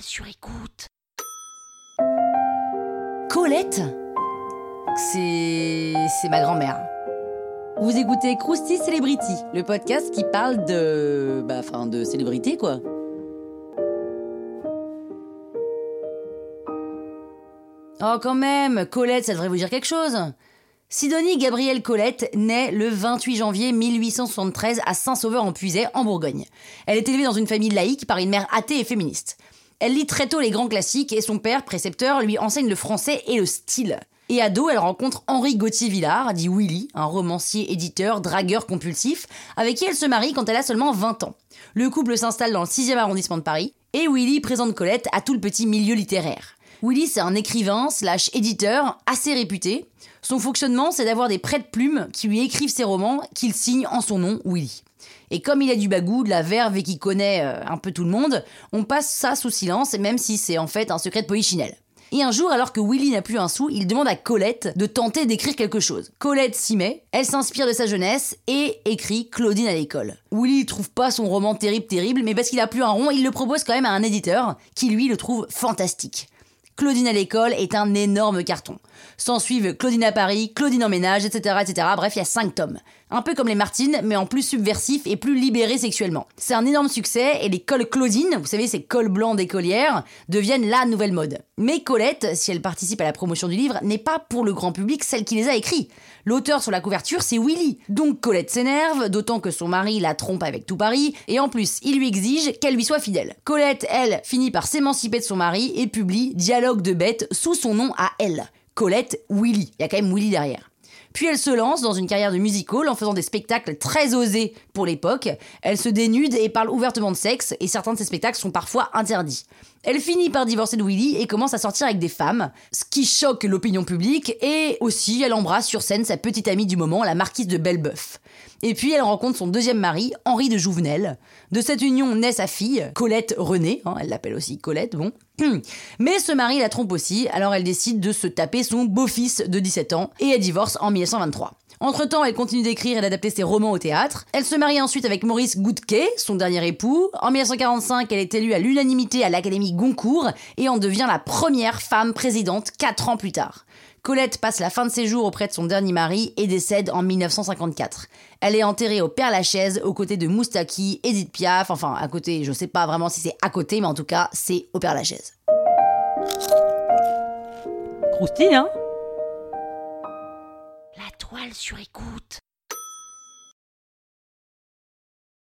sur. Colette C'est. C'est ma grand-mère. Vous écoutez Krusty Celebrity, le podcast qui parle de. Bah, enfin, de célébrité, quoi. Oh, quand même Colette, ça devrait vous dire quelque chose Sidonie Gabrielle Colette naît le 28 janvier 1873 à Saint-Sauveur-en-Puisay, en Bourgogne. Elle est élevée dans une famille laïque par une mère athée et féministe. Elle lit très tôt les grands classiques et son père, précepteur, lui enseigne le français et le style. Et ado, elle rencontre Henri Gauthier-Villard, dit Willy, un romancier, éditeur, dragueur compulsif, avec qui elle se marie quand elle a seulement 20 ans. Le couple s'installe dans le 6e arrondissement de Paris, et Willy présente Colette à tout le petit milieu littéraire. Willy, c'est un écrivain slash éditeur assez réputé. Son fonctionnement, c'est d'avoir des prêts de plumes qui lui écrivent ses romans, qu'il signe en son nom, Willy. Et comme il a du bagou, de la verve et qu'il connaît euh, un peu tout le monde, on passe ça sous silence, même si c'est en fait un secret de polichinelle. Et un jour, alors que Willy n'a plus un sou, il demande à Colette de tenter d'écrire quelque chose. Colette s'y met, elle s'inspire de sa jeunesse et écrit Claudine à l'école. Willy trouve pas son roman terrible terrible, mais parce qu'il a plus un rond, il le propose quand même à un éditeur qui lui le trouve fantastique. Claudine à l'école est un énorme carton. S'en suivent Claudine à Paris, Claudine en ménage, etc. etc. Bref, il y a 5 tomes. Un peu comme les Martines, mais en plus subversif et plus libéré sexuellement. C'est un énorme succès et les cols Claudine, vous savez, ces cols blancs d'écolière, deviennent la nouvelle mode. Mais Colette, si elle participe à la promotion du livre, n'est pas pour le grand public celle qui les a écrits. L'auteur sur la couverture, c'est Willy. Donc Colette s'énerve, d'autant que son mari la trompe avec tout Paris, et en plus, il lui exige qu'elle lui soit fidèle. Colette, elle, finit par s'émanciper de son mari et publie Dialogue de bêtes sous son nom à elle. Colette Willy. Il y a quand même Willy derrière. Puis elle se lance dans une carrière de musical en faisant des spectacles très osés pour l'époque. Elle se dénude et parle ouvertement de sexe, et certains de ses spectacles sont parfois interdits. Elle finit par divorcer de Willy et commence à sortir avec des femmes, ce qui choque l'opinion publique, et aussi elle embrasse sur scène sa petite amie du moment, la marquise de Belbeuf. Et puis elle rencontre son deuxième mari, Henri de Jouvenel. De cette union naît sa fille, Colette Renée, hein, elle l'appelle aussi Colette, bon. Mais ce mari la trompe aussi, alors elle décide de se taper son beau-fils de 17 ans, et elle divorce en 1923. Entre-temps, elle continue d'écrire et d'adapter ses romans au théâtre. Elle se marie ensuite avec Maurice Goudquet, son dernier époux. En 1945, elle est élue à l'unanimité à l'Académie Goncourt et en devient la première femme présidente 4 ans plus tard. Colette passe la fin de ses jours auprès de son dernier mari et décède en 1954. Elle est enterrée au Père Lachaise aux côtés de Moustaki, Edith Piaf, enfin à côté, je sais pas vraiment si c'est à côté, mais en tout cas, c'est au Père Lachaise. Croustille, hein? La toile sur écoute.